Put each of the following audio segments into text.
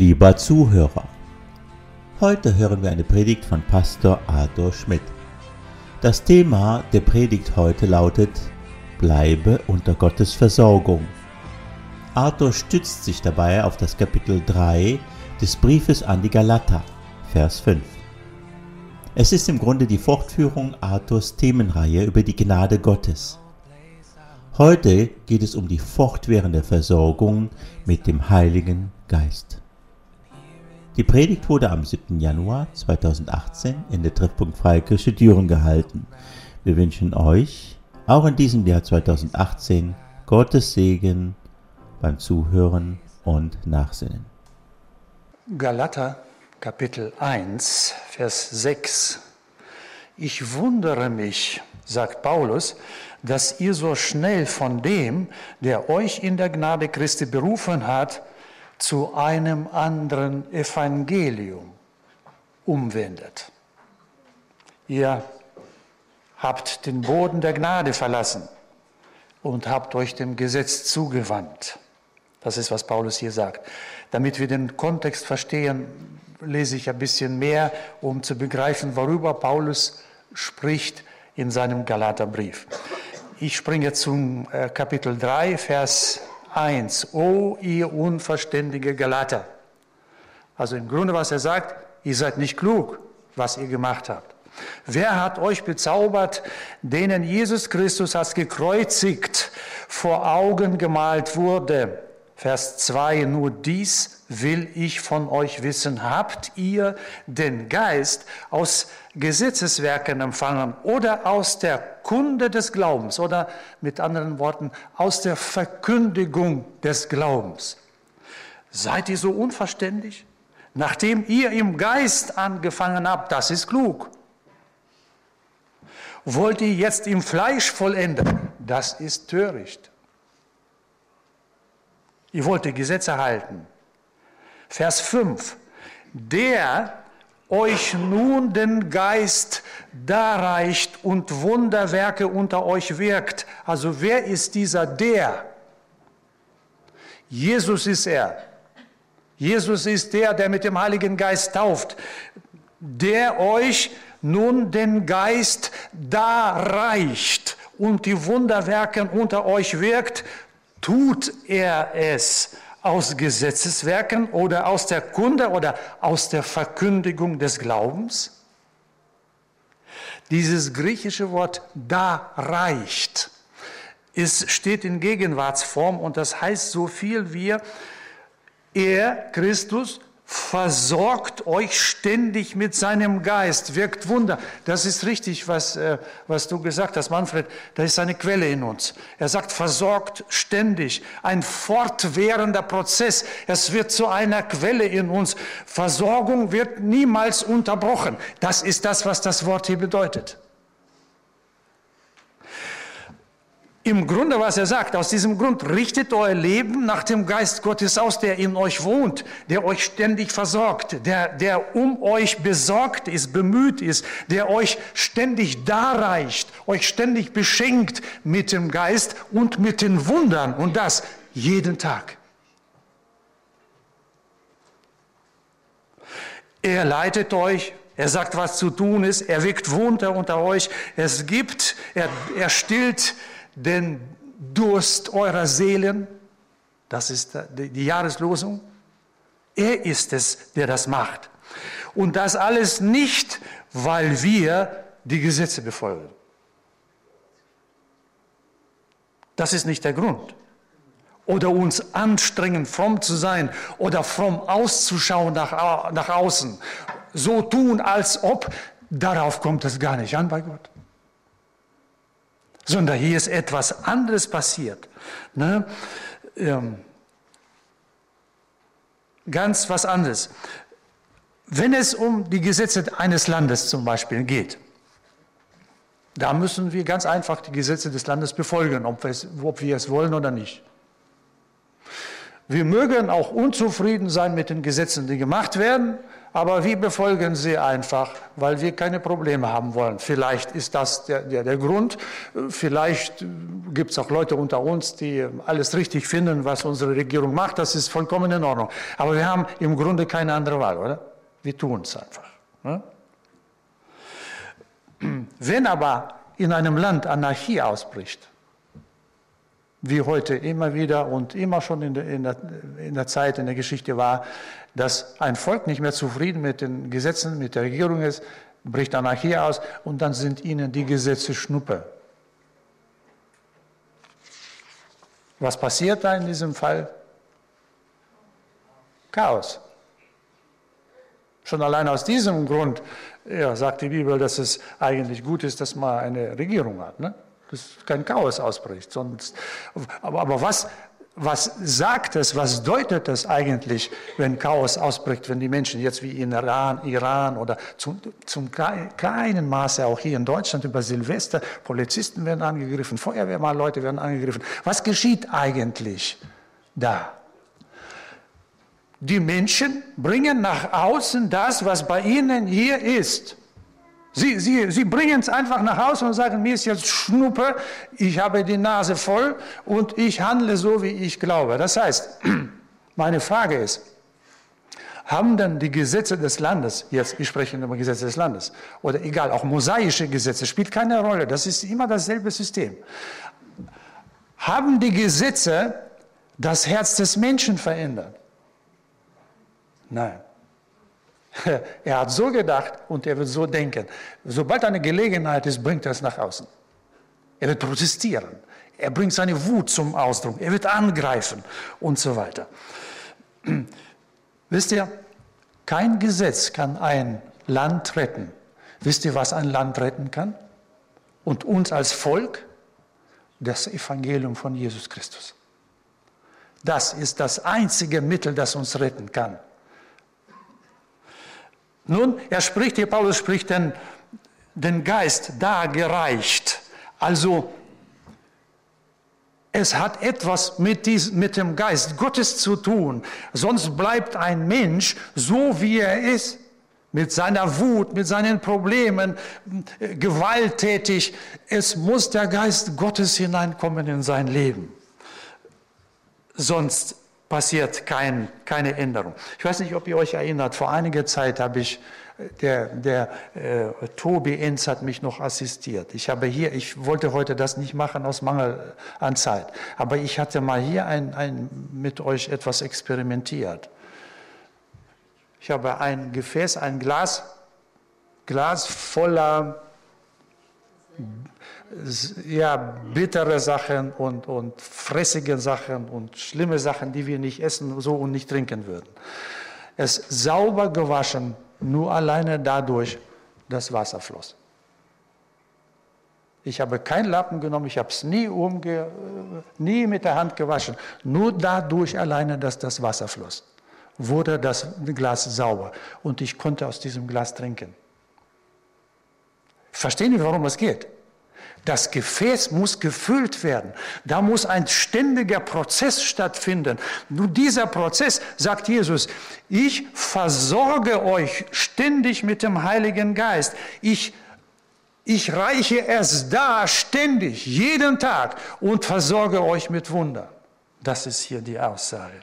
Lieber Zuhörer, heute hören wir eine Predigt von Pastor Arthur Schmidt. Das Thema der Predigt heute lautet Bleibe unter Gottes Versorgung. Arthur stützt sich dabei auf das Kapitel 3 des Briefes an die Galater, Vers 5. Es ist im Grunde die Fortführung Arthurs Themenreihe über die Gnade Gottes. Heute geht es um die fortwährende Versorgung mit dem Heiligen Geist. Die Predigt wurde am 7. Januar 2018 in der Treffpunkt Freikirche Düren gehalten. Wir wünschen euch auch in diesem Jahr 2018 Gottes Segen beim Zuhören und Nachsinnen. Galater Kapitel 1, Vers 6. Ich wundere mich, sagt Paulus, dass ihr so schnell von dem, der euch in der Gnade Christi berufen hat, zu einem anderen Evangelium umwendet. Ihr habt den Boden der Gnade verlassen und habt euch dem Gesetz zugewandt. Das ist, was Paulus hier sagt. Damit wir den Kontext verstehen, lese ich ein bisschen mehr, um zu begreifen, worüber Paulus spricht in seinem Galaterbrief. Ich springe zum äh, Kapitel 3, Vers 1. O ihr unverständige Galater. Also im Grunde, was er sagt, ihr seid nicht klug, was ihr gemacht habt. Wer hat euch bezaubert, denen Jesus Christus als gekreuzigt vor Augen gemalt wurde? Vers 2, nur dies will ich von euch wissen. Habt ihr den Geist aus Gesetzeswerken empfangen oder aus der Kunde des Glaubens oder mit anderen Worten aus der Verkündigung des Glaubens? Seid ihr so unverständlich? Nachdem ihr im Geist angefangen habt, das ist klug. Wollt ihr jetzt im Fleisch vollenden? Das ist töricht. Ihr wollt die Gesetze halten. Vers 5. Der euch nun den Geist darreicht und Wunderwerke unter euch wirkt. Also wer ist dieser der? Jesus ist er. Jesus ist der, der mit dem Heiligen Geist tauft, der euch nun den Geist darreicht und die Wunderwerke unter euch wirkt Tut er es aus Gesetzeswerken oder aus der Kunde oder aus der Verkündigung des Glaubens? Dieses griechische Wort da reicht. Es steht in Gegenwartsform und das heißt so viel wie er, Christus, versorgt euch ständig mit seinem Geist, wirkt Wunder. Das ist richtig, was, äh, was du gesagt hast, Manfred. Da ist eine Quelle in uns. Er sagt, versorgt ständig. Ein fortwährender Prozess. Es wird zu einer Quelle in uns. Versorgung wird niemals unterbrochen. Das ist das, was das Wort hier bedeutet. Im Grunde, was er sagt, aus diesem Grund richtet euer Leben nach dem Geist Gottes aus, der in euch wohnt, der euch ständig versorgt, der, der um euch besorgt ist, bemüht ist, der euch ständig darreicht, euch ständig beschenkt mit dem Geist und mit den Wundern und das jeden Tag. Er leitet euch, er sagt, was zu tun ist, er wirkt Wunder unter euch, es gibt, er, er stillt den Durst eurer Seelen. Das ist die Jahreslosung. Er ist es, der das macht. Und das alles nicht, weil wir die Gesetze befolgen. Das ist nicht der Grund. Oder uns anstrengen, fromm zu sein oder fromm auszuschauen nach, nach außen. So tun, als ob, darauf kommt es gar nicht an bei Gott sondern hier ist etwas anderes passiert. Ne? Ähm, ganz was anderes. Wenn es um die Gesetze eines Landes zum Beispiel geht, da müssen wir ganz einfach die Gesetze des Landes befolgen, ob wir es, ob wir es wollen oder nicht. Wir mögen auch unzufrieden sein mit den Gesetzen, die gemacht werden, aber wir befolgen sie einfach, weil wir keine Probleme haben wollen. Vielleicht ist das der, der, der Grund. Vielleicht gibt es auch Leute unter uns, die alles richtig finden, was unsere Regierung macht. Das ist vollkommen in Ordnung. Aber wir haben im Grunde keine andere Wahl, oder? Wir tun es einfach. Ne? Wenn aber in einem Land Anarchie ausbricht, wie heute immer wieder und immer schon in der, in, der, in der, Zeit, in der Geschichte war, dass ein Volk nicht mehr zufrieden mit den Gesetzen, mit der Regierung ist, bricht Anarchie aus und dann sind ihnen die Gesetze Schnuppe. Was passiert da in diesem Fall? Chaos. Schon allein aus diesem Grund ja, sagt die Bibel, dass es eigentlich gut ist, dass man eine Regierung hat. Ne? dass kein Chaos ausbricht. Sonst, aber, aber was, was sagt es, was deutet es eigentlich, wenn Chaos ausbricht, wenn die Menschen jetzt wie in Iran, Iran oder zum, zum kleinen Maße auch hier in Deutschland über Silvester, Polizisten werden angegriffen, Feuerwehrmannleute werden angegriffen. Was geschieht eigentlich da? Die Menschen bringen nach außen das, was bei ihnen hier ist. Sie, sie, sie bringen es einfach nach Hause und sagen, mir ist jetzt Schnuppe, ich habe die Nase voll und ich handle so, wie ich glaube. Das heißt, meine Frage ist, haben denn die Gesetze des Landes, jetzt, wir sprechen über Gesetze des Landes, oder egal, auch mosaische Gesetze, spielt keine Rolle, das ist immer dasselbe System. Haben die Gesetze das Herz des Menschen verändert? Nein. Er hat so gedacht und er wird so denken. Sobald eine Gelegenheit ist, bringt er es nach außen. Er wird protestieren. Er bringt seine Wut zum Ausdruck. Er wird angreifen und so weiter. Wisst ihr, kein Gesetz kann ein Land retten. Wisst ihr, was ein Land retten kann? Und uns als Volk? Das Evangelium von Jesus Christus. Das ist das einzige Mittel, das uns retten kann. Nun, er spricht hier, Paulus spricht den, den Geist dargereicht. Also, es hat etwas mit, dies, mit dem Geist Gottes zu tun. Sonst bleibt ein Mensch so, wie er ist, mit seiner Wut, mit seinen Problemen, gewalttätig. Es muss der Geist Gottes hineinkommen in sein Leben. Sonst passiert kein, keine Änderung. Ich weiß nicht, ob ihr euch erinnert, vor einiger Zeit habe ich, der, der äh, Tobi Enz hat mich noch assistiert. Ich habe hier, ich wollte heute das nicht machen aus Mangel an Zeit, aber ich hatte mal hier ein, ein, mit euch etwas experimentiert. Ich habe ein Gefäß, ein Glas, Glas voller ja, bittere Sachen und, und fressige Sachen und schlimme Sachen, die wir nicht essen so und nicht trinken würden. Es sauber gewaschen, nur alleine dadurch, dass Wasser floss. Ich habe keinen Lappen genommen, ich habe es nie, umge nie mit der Hand gewaschen. Nur dadurch alleine, dass das Wasser floss, wurde das Glas sauber und ich konnte aus diesem Glas trinken. Verstehen Sie, warum es geht? Das Gefäß muss gefüllt werden. Da muss ein ständiger Prozess stattfinden. Nun dieser Prozess, sagt Jesus, ich versorge euch ständig mit dem Heiligen Geist. Ich, ich reiche es da ständig, jeden Tag und versorge euch mit Wundern. Das ist hier die Aussage.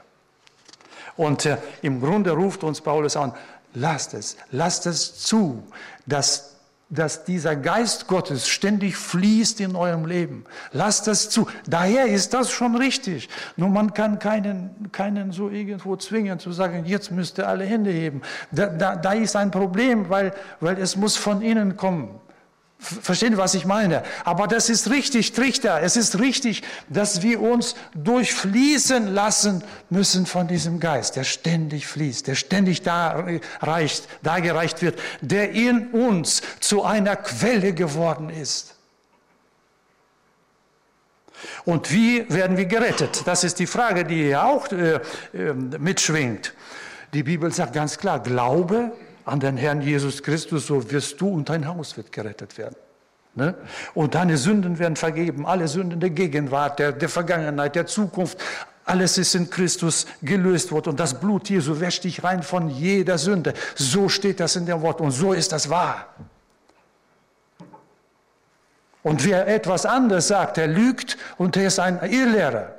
Und äh, im Grunde ruft uns Paulus an, lasst es, lasst es zu, dass dass dieser Geist Gottes ständig fließt in eurem Leben. Lasst das zu. Daher ist das schon richtig. Nur man kann keinen, keinen so irgendwo zwingen zu sagen, jetzt müsst ihr alle Hände heben. Da, da, da ist ein Problem, weil, weil es muss von innen kommen. Verstehen was ich meine? Aber das ist richtig, Trichter. Es ist richtig, dass wir uns durchfließen lassen müssen von diesem Geist, der ständig fließt, der ständig da reicht, da gereicht wird, der in uns zu einer Quelle geworden ist. Und wie werden wir gerettet? Das ist die Frage, die hier auch äh, äh, mitschwingt. Die Bibel sagt ganz klar, Glaube an den Herrn Jesus Christus, so wirst du und dein Haus wird gerettet werden. Ne? Und deine Sünden werden vergeben, alle Sünden der Gegenwart, der, der Vergangenheit, der Zukunft, Alles ist in Christus gelöst worden und das Blut Jesu wäscht dich rein von jeder Sünde. So steht das in dem Wort und so ist das wahr. Und wer etwas anderes sagt, der lügt und er ist ein Irrlehrer.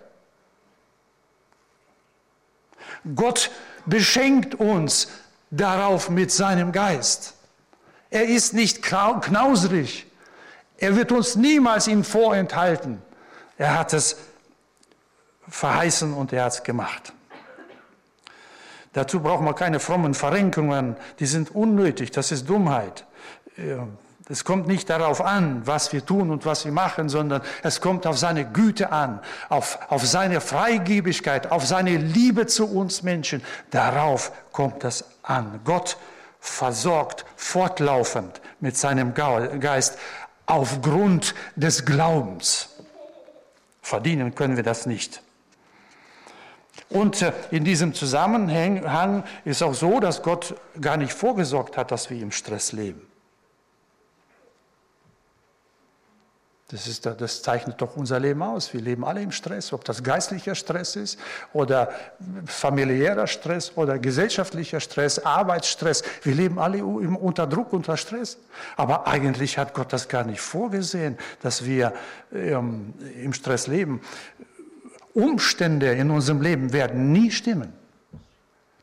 Gott beschenkt uns darauf mit seinem Geist. Er ist nicht knauserig. Er wird uns niemals ihm vorenthalten. Er hat es verheißen und er hat es gemacht. Dazu braucht man keine frommen Verrenkungen, die sind unnötig, das ist Dummheit. Es kommt nicht darauf an, was wir tun und was wir machen, sondern es kommt auf seine Güte an, auf, auf seine Freigebigkeit, auf seine Liebe zu uns Menschen. Darauf kommt es an. Gott versorgt fortlaufend mit seinem Geist aufgrund des Glaubens. Verdienen können wir das nicht. Und äh, in diesem Zusammenhang ist auch so, dass Gott gar nicht vorgesorgt hat, dass wir im Stress leben. Das, ist, das zeichnet doch unser Leben aus. Wir leben alle im Stress, ob das geistlicher Stress ist oder familiärer Stress oder gesellschaftlicher Stress, Arbeitsstress. Wir leben alle unter Druck, unter Stress. Aber eigentlich hat Gott das gar nicht vorgesehen, dass wir ähm, im Stress leben. Umstände in unserem Leben werden nie stimmen.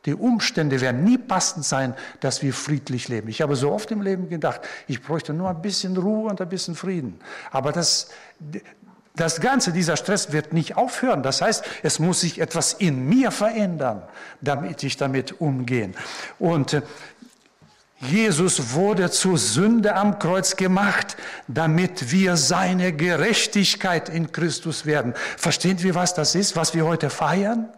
Die Umstände werden nie passend sein, dass wir friedlich leben. Ich habe so oft im Leben gedacht, ich bräuchte nur ein bisschen Ruhe und ein bisschen Frieden. Aber das, das Ganze, dieser Stress wird nicht aufhören. Das heißt, es muss sich etwas in mir verändern, damit ich damit umgehe. Und äh, Jesus wurde zur Sünde am Kreuz gemacht, damit wir seine Gerechtigkeit in Christus werden. Verstehen wir, was das ist, was wir heute feiern?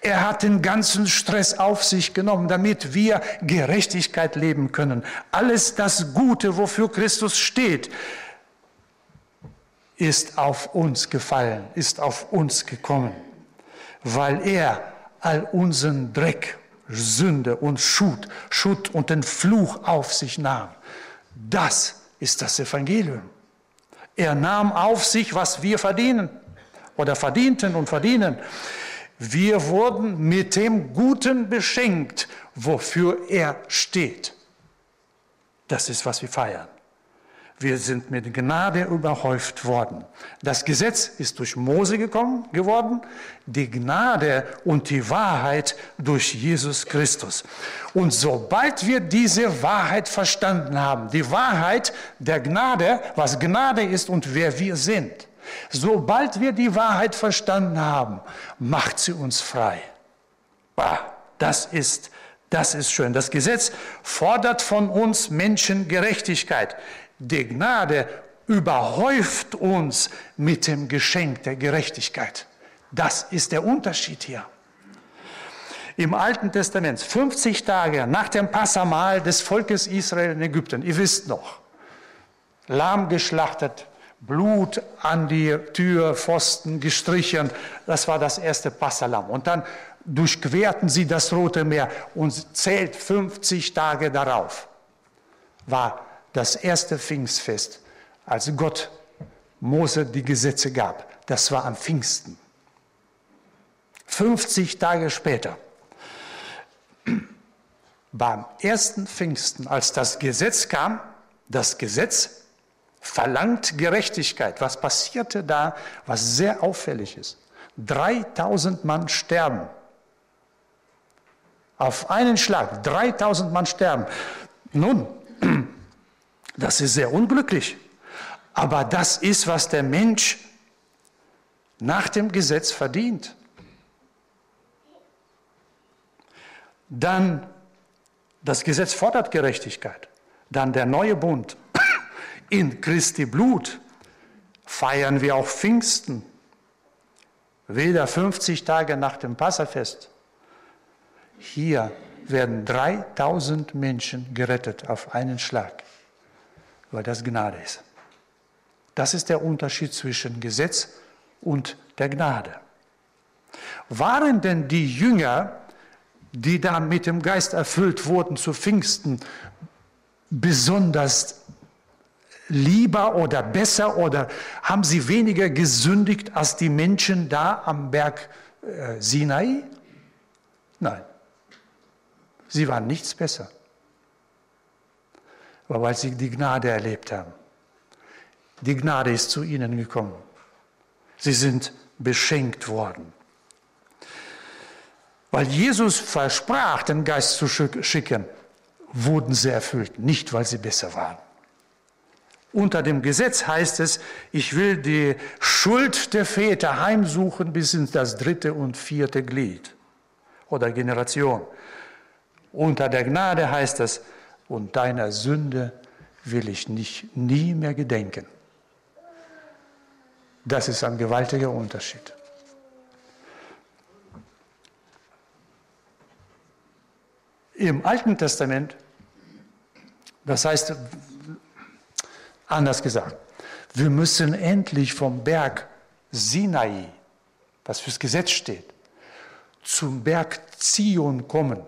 Er hat den ganzen Stress auf sich genommen, damit wir Gerechtigkeit leben können. Alles das Gute, wofür Christus steht, ist auf uns gefallen, ist auf uns gekommen, weil er all unseren Dreck, Sünde und Schut, Schutt und den Fluch auf sich nahm. Das ist das Evangelium. Er nahm auf sich, was wir verdienen oder verdienten und verdienen. Wir wurden mit dem Guten beschenkt, wofür er steht. Das ist, was wir feiern. Wir sind mit Gnade überhäuft worden. Das Gesetz ist durch Mose gekommen, geworden, die Gnade und die Wahrheit durch Jesus Christus. Und sobald wir diese Wahrheit verstanden haben, die Wahrheit der Gnade, was Gnade ist und wer wir sind, Sobald wir die Wahrheit verstanden haben, macht sie uns frei. Das ist, das ist schön. Das Gesetz fordert von uns Menschen Gerechtigkeit. Die Gnade überhäuft uns mit dem Geschenk der Gerechtigkeit. Das ist der Unterschied hier. Im Alten Testament, 50 Tage nach dem Passamal des Volkes Israel in Ägypten, ihr wisst noch, Lamm geschlachtet, Blut an die Türpfosten gestrichen. Das war das erste Passalam. Und dann durchquerten sie das Rote Meer und zählt 50 Tage darauf war das erste Pfingstfest, als Gott Mose die Gesetze gab. Das war am Pfingsten. 50 Tage später, beim ersten Pfingsten, als das Gesetz kam, das Gesetz verlangt Gerechtigkeit. Was passierte da, was sehr auffällig ist? 3000 Mann sterben. Auf einen Schlag, 3000 Mann sterben. Nun, das ist sehr unglücklich. Aber das ist, was der Mensch nach dem Gesetz verdient. Dann, das Gesetz fordert Gerechtigkeit. Dann der neue Bund in Christi Blut feiern wir auch Pfingsten. Weder 50 Tage nach dem Passafest. Hier werden 3000 Menschen gerettet auf einen Schlag, weil das Gnade ist. Das ist der Unterschied zwischen Gesetz und der Gnade. Waren denn die Jünger, die da mit dem Geist erfüllt wurden zu Pfingsten, besonders lieber oder besser oder haben sie weniger gesündigt als die Menschen da am Berg äh, Sinai? Nein. Sie waren nichts besser. Aber weil sie die Gnade erlebt haben. Die Gnade ist zu ihnen gekommen. Sie sind beschenkt worden. Weil Jesus versprach, den Geist zu schicken, wurden sie erfüllt, nicht weil sie besser waren. Unter dem Gesetz heißt es, ich will die Schuld der Väter heimsuchen bis in das dritte und vierte Glied oder Generation. Unter der Gnade heißt es, und deiner Sünde will ich nicht, nie mehr gedenken. Das ist ein gewaltiger Unterschied. Im Alten Testament, das heißt, anders gesagt, wir müssen endlich vom Berg Sinai, was fürs Gesetz steht, zum Berg Zion kommen,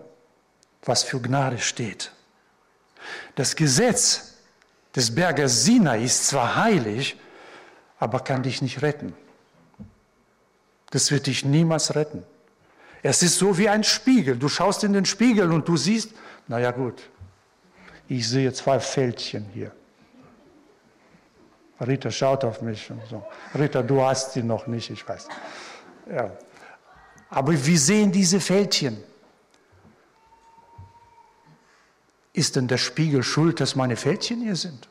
was für Gnade steht. Das Gesetz des Berges Sinai ist zwar heilig, aber kann dich nicht retten. Das wird dich niemals retten. Es ist so wie ein Spiegel. Du schaust in den Spiegel und du siehst, naja gut, ich sehe zwei Fältchen hier. Rita schaut auf mich und so. Rita, du hast sie noch nicht, ich weiß. Ja. Aber wir sehen diese Fältchen. Ist denn der Spiegel schuld, dass meine Fältchen hier sind?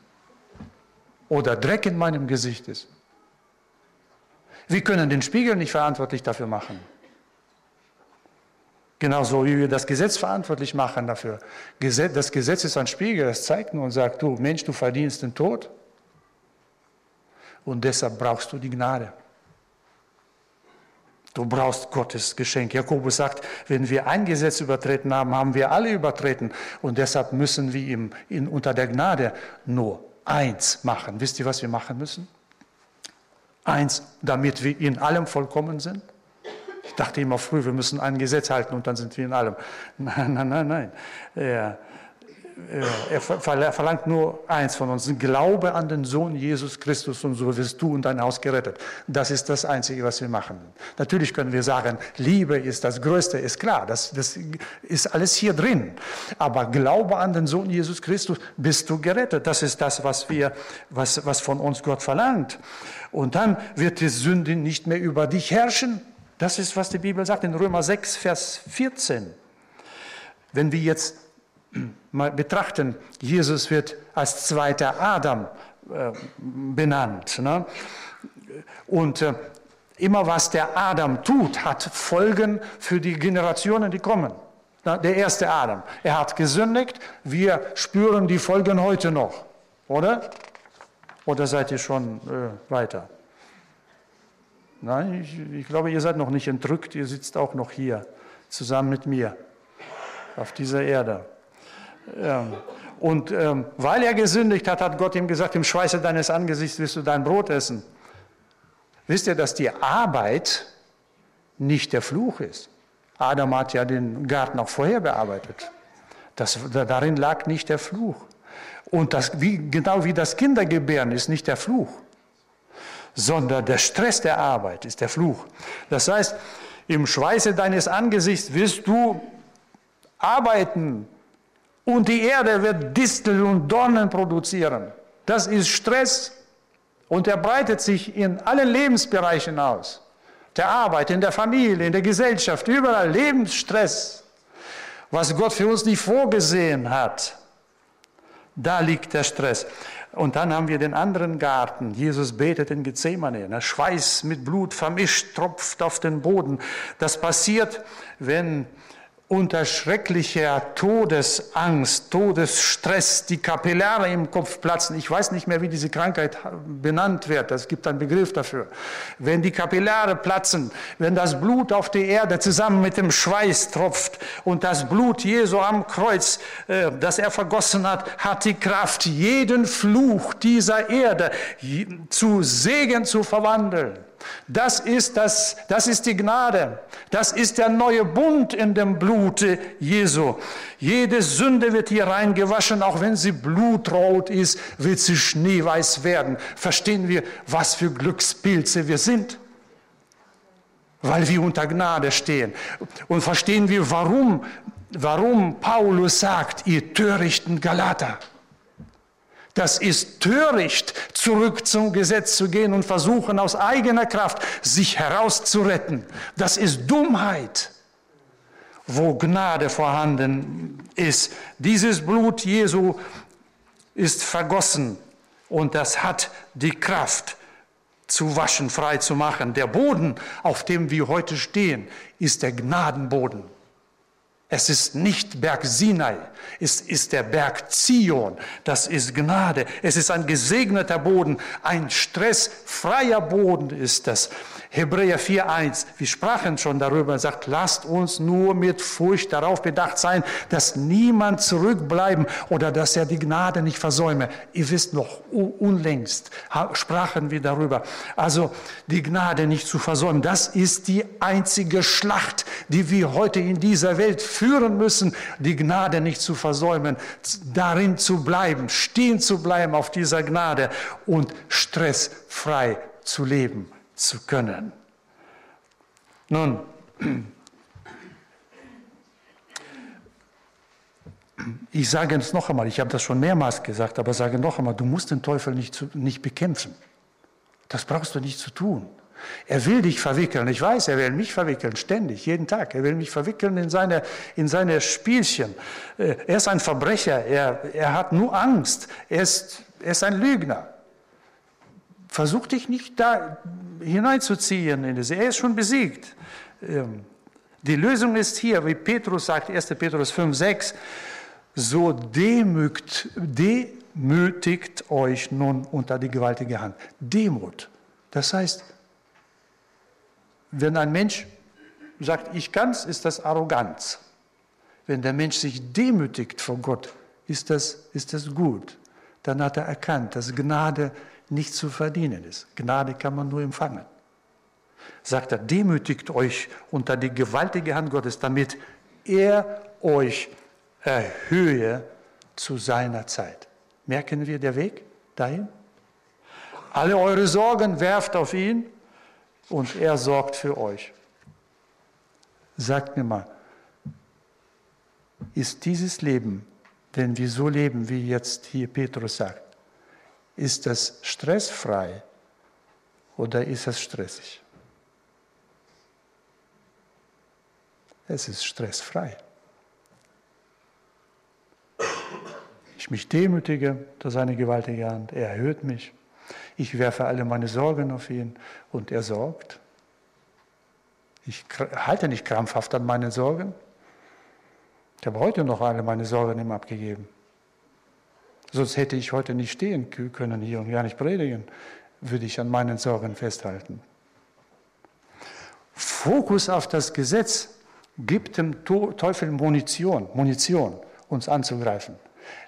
Oder Dreck in meinem Gesicht ist? Wir können den Spiegel nicht verantwortlich dafür machen. Genauso wie wir das Gesetz verantwortlich machen dafür. Das Gesetz ist ein Spiegel, das zeigt nur und sagt, du Mensch, du verdienst den Tod. Und deshalb brauchst du die Gnade. Du brauchst Gottes Geschenk. Jakobus sagt, wenn wir ein Gesetz übertreten haben, haben wir alle übertreten. Und deshalb müssen wir ihm in, unter der Gnade nur eins machen. Wisst ihr, was wir machen müssen? Eins, damit wir in allem vollkommen sind. Ich dachte immer früh, wir müssen ein Gesetz halten und dann sind wir in allem. Nein, nein, nein, nein. Ja. Er verlangt nur eins von uns, Glaube an den Sohn Jesus Christus und so wirst du und dein Haus gerettet. Das ist das Einzige, was wir machen. Natürlich können wir sagen, Liebe ist das Größte, ist klar, das, das ist alles hier drin. Aber Glaube an den Sohn Jesus Christus, bist du gerettet. Das ist das, was, wir, was, was von uns Gott verlangt. Und dann wird die Sünde nicht mehr über dich herrschen. Das ist, was die Bibel sagt in Römer 6, Vers 14. Wenn wir jetzt mal betrachten, Jesus wird als zweiter Adam äh, benannt. Ne? Und äh, immer was der Adam tut, hat Folgen für die Generationen, die kommen. Na, der erste Adam, er hat gesündigt, wir spüren die Folgen heute noch, oder? Oder seid ihr schon äh, weiter? Nein, ich, ich glaube, ihr seid noch nicht entrückt, ihr sitzt auch noch hier zusammen mit mir auf dieser Erde. Und ähm, weil er gesündigt hat, hat Gott ihm gesagt, im Schweiße deines Angesichts wirst du dein Brot essen. Wisst ihr, dass die Arbeit nicht der Fluch ist? Adam hat ja den Garten auch vorher bearbeitet. Das, darin lag nicht der Fluch. Und das, wie, genau wie das Kindergebären ist nicht der Fluch, sondern der Stress der Arbeit ist der Fluch. Das heißt, im Schweiße deines Angesichts wirst du arbeiten, und die Erde wird Disteln und Dornen produzieren. Das ist Stress und er breitet sich in allen Lebensbereichen aus. Der Arbeit, in der Familie, in der Gesellschaft, überall Lebensstress. Was Gott für uns nicht vorgesehen hat, da liegt der Stress. Und dann haben wir den anderen Garten. Jesus betet in Gethsemane. Der Schweiß mit Blut vermischt, tropft auf den Boden. Das passiert, wenn unter schrecklicher Todesangst, Todesstress, die Kapillare im Kopf platzen. Ich weiß nicht mehr, wie diese Krankheit benannt wird. Es gibt einen Begriff dafür. Wenn die Kapillare platzen, wenn das Blut auf die Erde zusammen mit dem Schweiß tropft und das Blut Jesu am Kreuz, äh, das er vergossen hat, hat die Kraft, jeden Fluch dieser Erde zu Segen zu verwandeln. Das ist, das, das ist die Gnade. Das ist der neue Bund in dem Blute Jesu. Jede Sünde wird hier reingewaschen, auch wenn sie blutrot ist, wird sie schneeweiß werden. Verstehen wir, was für Glückspilze wir sind? weil wir unter Gnade stehen. Und verstehen wir, warum, warum Paulus sagt, ihr törichten Galater. Das ist töricht, zurück zum Gesetz zu gehen und versuchen aus eigener Kraft sich herauszuretten. Das ist Dummheit, wo Gnade vorhanden ist. Dieses Blut Jesu ist vergossen und das hat die Kraft zu waschen, frei zu machen. Der Boden, auf dem wir heute stehen, ist der Gnadenboden. Es ist nicht Berg Sinai, es ist der Berg Zion, das ist Gnade. Es ist ein gesegneter Boden, ein stressfreier Boden ist das. Hebräer 4.1, wir sprachen schon darüber, sagt, lasst uns nur mit Furcht darauf bedacht sein, dass niemand zurückbleiben oder dass er die Gnade nicht versäume. Ihr wisst noch, unlängst sprachen wir darüber. Also die Gnade nicht zu versäumen, das ist die einzige Schlacht, die wir heute in dieser Welt führen müssen, die Gnade nicht zu versäumen, darin zu bleiben, stehen zu bleiben auf dieser Gnade und stressfrei zu leben zu können. Nun, ich sage es noch einmal, ich habe das schon mehrmals gesagt, aber sage noch einmal, du musst den Teufel nicht, zu, nicht bekämpfen. Das brauchst du nicht zu tun. Er will dich verwickeln. Ich weiß, er will mich verwickeln, ständig, jeden Tag. Er will mich verwickeln in seine, in seine Spielchen. Äh, er ist ein Verbrecher. Er, er hat nur Angst. Er ist, er ist ein Lügner. Versuch dich nicht da hineinzuziehen. In das. Er ist schon besiegt. Ähm, die Lösung ist hier, wie Petrus sagt, 1. Petrus 5, 6, so demütigt, demütigt euch nun unter die gewaltige Hand. Demut. Das heißt, wenn ein Mensch sagt, ich kann's, ist das Arroganz. Wenn der Mensch sich demütigt vor Gott, ist das, ist das gut. Dann hat er erkannt, dass Gnade nicht zu verdienen ist. Gnade kann man nur empfangen. Sagt er, demütigt euch unter die gewaltige Hand Gottes, damit er euch erhöhe zu seiner Zeit. Merken wir der Weg dahin? Alle eure Sorgen werft auf ihn und er sorgt für euch. Sagt mir mal, ist dieses Leben, wenn wir so leben, wie jetzt hier Petrus sagt, ist das stressfrei oder ist es stressig? Es ist stressfrei. Ich mich demütige durch seine gewaltige Hand. Er erhöht mich. Ich werfe alle meine Sorgen auf ihn und er sorgt. Ich halte nicht krampfhaft an meinen Sorgen. Ich habe heute noch alle meine Sorgen ihm abgegeben. Sonst hätte ich heute nicht stehen können hier und gar nicht predigen, würde ich an meinen Sorgen festhalten. Fokus auf das Gesetz gibt dem Teufel Munition, Munition, uns anzugreifen.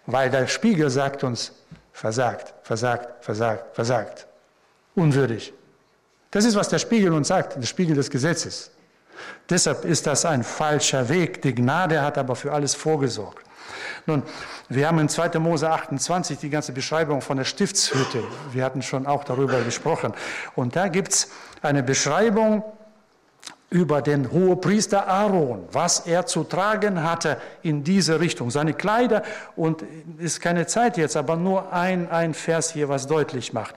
Weil der Spiegel sagt uns, versagt, versagt, versagt, versagt. Unwürdig. Das ist, was der Spiegel uns sagt, der Spiegel des Gesetzes. Deshalb ist das ein falscher Weg. Die Gnade hat aber für alles vorgesorgt. Nun, wir haben in 2. Mose 28 die ganze Beschreibung von der Stiftshütte. Wir hatten schon auch darüber gesprochen. Und da gibt es eine Beschreibung über den Hohepriester Aaron, was er zu tragen hatte in diese Richtung. Seine Kleider, und ist keine Zeit jetzt, aber nur ein, ein Vers hier, was deutlich macht.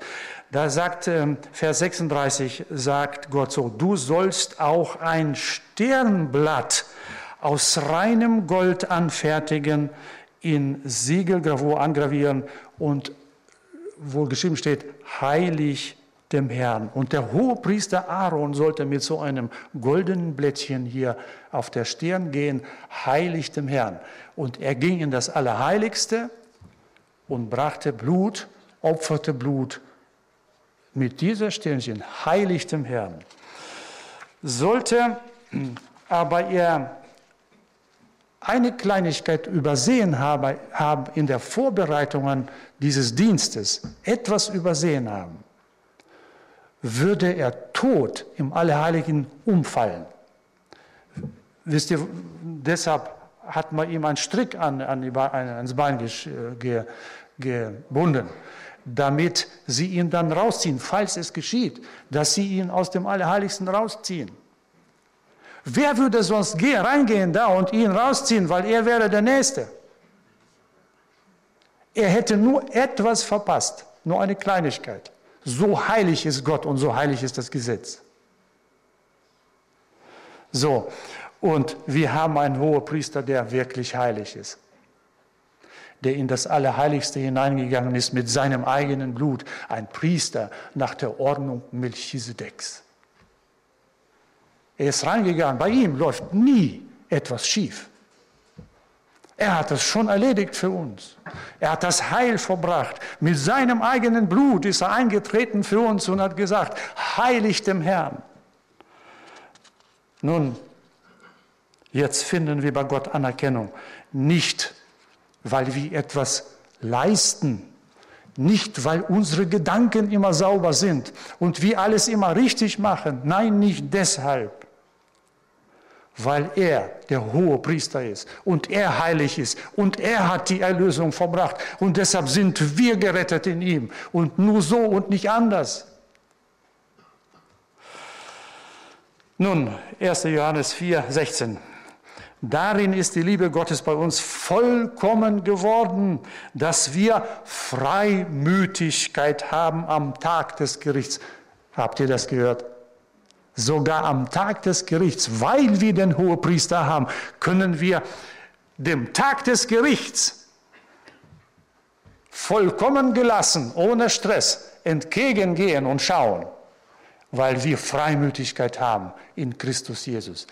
Da sagt ähm, Vers 36, sagt Gott so, du sollst auch ein Sternblatt aus reinem Gold anfertigen, in Siegelgravur angravieren und wo geschrieben steht, heilig dem Herrn. Und der Hohepriester Aaron sollte mit so einem goldenen Blättchen hier auf der Stirn gehen, heilig dem Herrn. Und er ging in das Allerheiligste und brachte Blut, opferte Blut mit dieser Stirnchen, heilig dem Herrn. Sollte aber er eine Kleinigkeit übersehen habe, haben in der Vorbereitung dieses Dienstes, etwas übersehen haben, würde er tot im Allerheiligen umfallen. Wisst ihr, deshalb hat man ihm einen Strick an, an, ans Bein ge, gebunden, damit sie ihn dann rausziehen, falls es geschieht, dass sie ihn aus dem Allerheiligsten rausziehen. Wer würde sonst gehen, reingehen da und ihn rausziehen, weil er wäre der Nächste? Er hätte nur etwas verpasst, nur eine Kleinigkeit. So heilig ist Gott und so heilig ist das Gesetz. So, und wir haben einen hohen Priester, der wirklich heilig ist, der in das Allerheiligste hineingegangen ist mit seinem eigenen Blut, ein Priester nach der Ordnung Melchisedeks. Er ist reingegangen, bei ihm läuft nie etwas schief. Er hat das schon erledigt für uns. Er hat das Heil verbracht. Mit seinem eigenen Blut ist er eingetreten für uns und hat gesagt, heilig dem Herrn. Nun, jetzt finden wir bei Gott Anerkennung. Nicht, weil wir etwas leisten, nicht, weil unsere Gedanken immer sauber sind und wir alles immer richtig machen. Nein, nicht deshalb weil er der hohe Priester ist und er heilig ist und er hat die Erlösung verbracht und deshalb sind wir gerettet in ihm und nur so und nicht anders. Nun, 1. Johannes 4, 16. Darin ist die Liebe Gottes bei uns vollkommen geworden, dass wir Freimütigkeit haben am Tag des Gerichts. Habt ihr das gehört? Sogar am Tag des Gerichts, weil wir den Hohepriester haben, können wir dem Tag des Gerichts vollkommen gelassen, ohne Stress, entgegengehen und schauen, weil wir Freimütigkeit haben in Christus Jesus.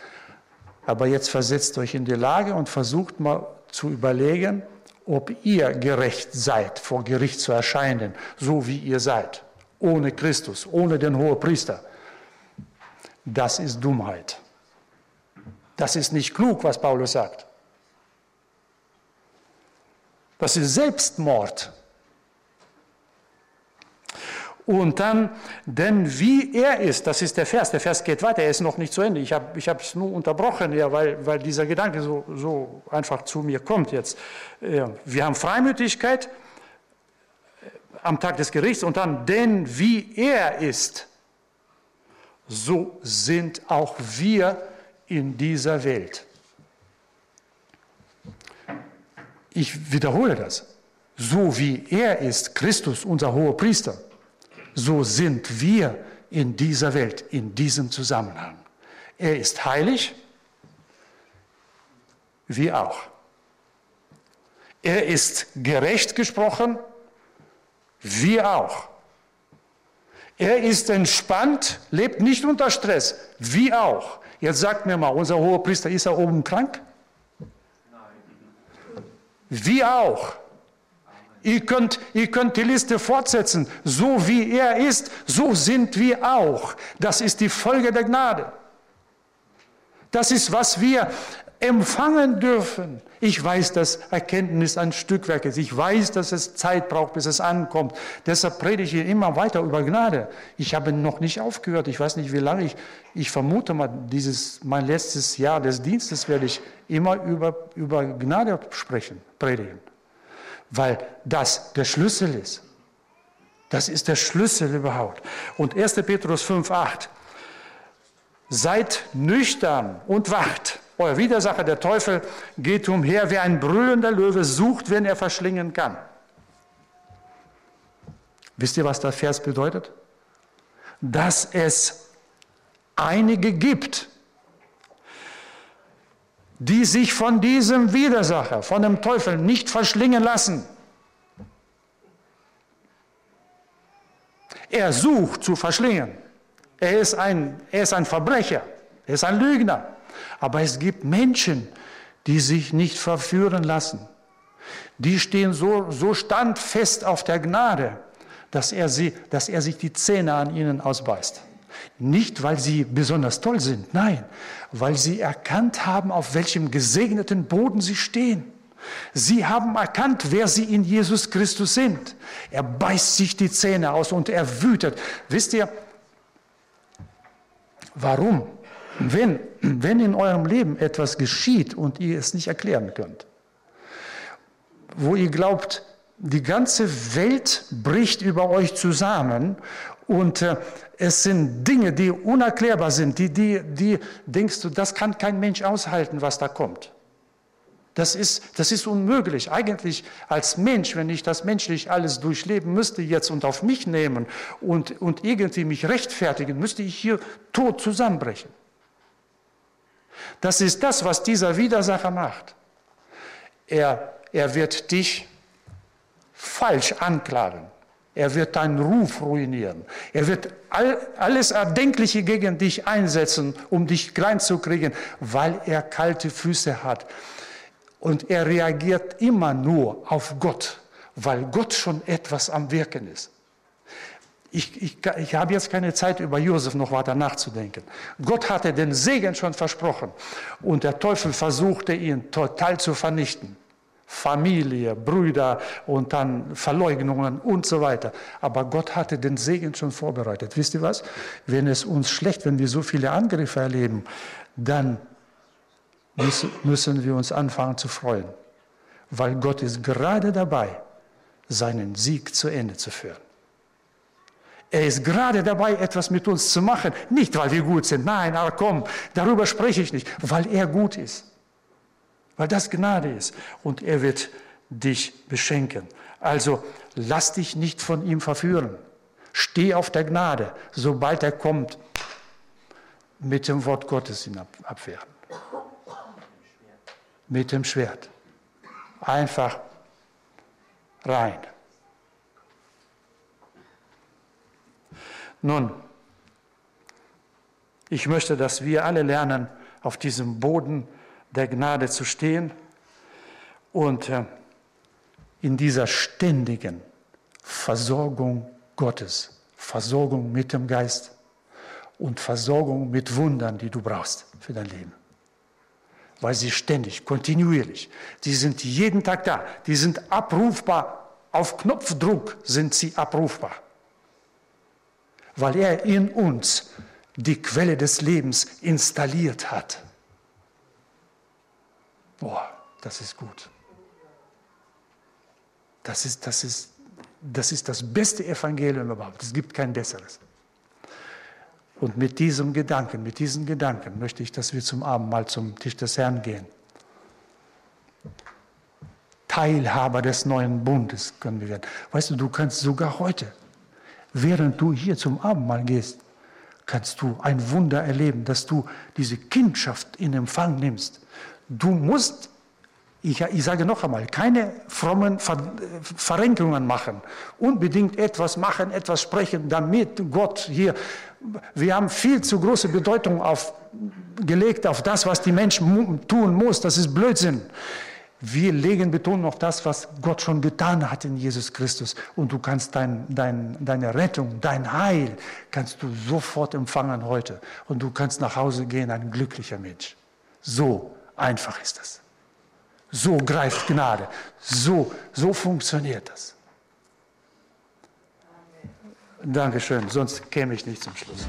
Aber jetzt versetzt euch in die Lage und versucht mal zu überlegen, ob ihr gerecht seid, vor Gericht zu erscheinen, so wie ihr seid, ohne Christus, ohne den Hohepriester das ist Dummheit. Das ist nicht klug, was Paulus sagt. Das ist Selbstmord. Und dann, denn wie er ist, das ist der Vers, der Vers geht weiter, er ist noch nicht zu Ende. Ich habe es nur unterbrochen, ja, weil, weil dieser Gedanke so, so einfach zu mir kommt jetzt. Wir haben Freimütigkeit am Tag des Gerichts und dann, denn wie er ist, so sind auch wir in dieser Welt. Ich wiederhole das. So wie er ist, Christus, unser hoher Priester, so sind wir in dieser Welt, in diesem Zusammenhang. Er ist heilig, wir auch. Er ist gerecht gesprochen, wir auch. Er ist entspannt, lebt nicht unter Stress. Wie auch. Jetzt sagt mir mal, unser hoher Priester, ist er oben krank? Nein. Wie auch. Ihr könnt, ihr könnt die Liste fortsetzen. So wie er ist, so sind wir auch. Das ist die Folge der Gnade. Das ist, was wir empfangen dürfen. Ich weiß, dass Erkenntnis ein Stückwerk ist. Ich weiß, dass es Zeit braucht, bis es ankommt. Deshalb predige ich immer weiter über Gnade. Ich habe noch nicht aufgehört. Ich weiß nicht, wie lange ich, ich vermute mal, dieses, mein letztes Jahr des Dienstes werde ich immer über, über Gnade sprechen, predigen. Weil das der Schlüssel ist. Das ist der Schlüssel überhaupt. Und 1. Petrus 5, 8. Seid nüchtern und wacht. Euer Widersacher, der Teufel, geht umher wie ein brüllender Löwe, sucht, wen er verschlingen kann. Wisst ihr, was der Vers bedeutet? Dass es einige gibt, die sich von diesem Widersacher, von dem Teufel nicht verschlingen lassen. Er sucht zu verschlingen. Er ist ein, er ist ein Verbrecher. Er ist ein Lügner. Aber es gibt Menschen, die sich nicht verführen lassen. Die stehen so, so standfest auf der Gnade, dass er, sie, dass er sich die Zähne an ihnen ausbeißt. Nicht, weil sie besonders toll sind, nein, weil sie erkannt haben, auf welchem gesegneten Boden sie stehen. Sie haben erkannt, wer sie in Jesus Christus sind. Er beißt sich die Zähne aus und er wütet. Wisst ihr, warum? Wenn, wenn in eurem Leben etwas geschieht und ihr es nicht erklären könnt, wo ihr glaubt, die ganze Welt bricht über euch zusammen und äh, es sind Dinge, die unerklärbar sind, die, die, die denkst du, das kann kein Mensch aushalten, was da kommt. Das ist, das ist unmöglich. Eigentlich als Mensch, wenn ich das menschlich alles durchleben müsste jetzt und auf mich nehmen und, und irgendwie mich rechtfertigen, müsste ich hier tot zusammenbrechen. Das ist das, was dieser Widersacher macht. Er, er wird dich falsch anklagen. Er wird deinen Ruf ruinieren. Er wird all, alles Erdenkliche gegen dich einsetzen, um dich klein zu kriegen, weil er kalte Füße hat. Und er reagiert immer nur auf Gott, weil Gott schon etwas am Wirken ist. Ich, ich, ich habe jetzt keine Zeit, über Josef noch weiter nachzudenken. Gott hatte den Segen schon versprochen und der Teufel versuchte ihn total zu vernichten. Familie, Brüder und dann Verleugnungen und so weiter. Aber Gott hatte den Segen schon vorbereitet. Wisst ihr was? Wenn es uns schlecht, wenn wir so viele Angriffe erleben, dann müssen wir uns anfangen zu freuen, weil Gott ist gerade dabei, seinen Sieg zu Ende zu führen. Er ist gerade dabei, etwas mit uns zu machen. Nicht, weil wir gut sind. Nein, aber komm, darüber spreche ich nicht. Weil er gut ist. Weil das Gnade ist. Und er wird dich beschenken. Also lass dich nicht von ihm verführen. Steh auf der Gnade. Sobald er kommt, mit dem Wort Gottes ihn abwehren mit dem Schwert. Einfach rein. Nun, ich möchte, dass wir alle lernen, auf diesem Boden der Gnade zu stehen und äh, in dieser ständigen Versorgung Gottes, Versorgung mit dem Geist und Versorgung mit Wundern, die du brauchst für dein Leben. Weil sie ständig, kontinuierlich, die sind jeden Tag da, die sind abrufbar, auf Knopfdruck sind sie abrufbar, weil er in uns die Quelle des Lebens installiert hat. Boah, das ist gut. Das ist, das ist, das ist das beste Evangelium überhaupt. Es gibt kein besseres. Und mit diesem Gedanken, mit diesen Gedanken möchte ich, dass wir zum Abendmahl zum Tisch des Herrn gehen. Teilhaber des neuen Bundes können wir werden. Weißt du, du kannst sogar heute, während du hier zum Abendmahl gehst, kannst du ein Wunder erleben, dass du diese Kindschaft in Empfang nimmst. Du musst, ich, ich sage noch einmal, keine frommen Ver Verrenkungen machen. Unbedingt etwas machen, etwas sprechen, damit Gott hier wir haben viel zu große Bedeutung auf, gelegt auf das, was die Menschen tun muss. Das ist Blödsinn. Wir legen Betonung auf das, was Gott schon getan hat in Jesus Christus. Und du kannst dein, dein, deine Rettung, dein Heil, kannst du sofort empfangen heute. Und du kannst nach Hause gehen, ein glücklicher Mensch. So einfach ist das. So greift Gnade. So, so funktioniert das. Dankeschön, sonst käme ich nicht zum Schluss.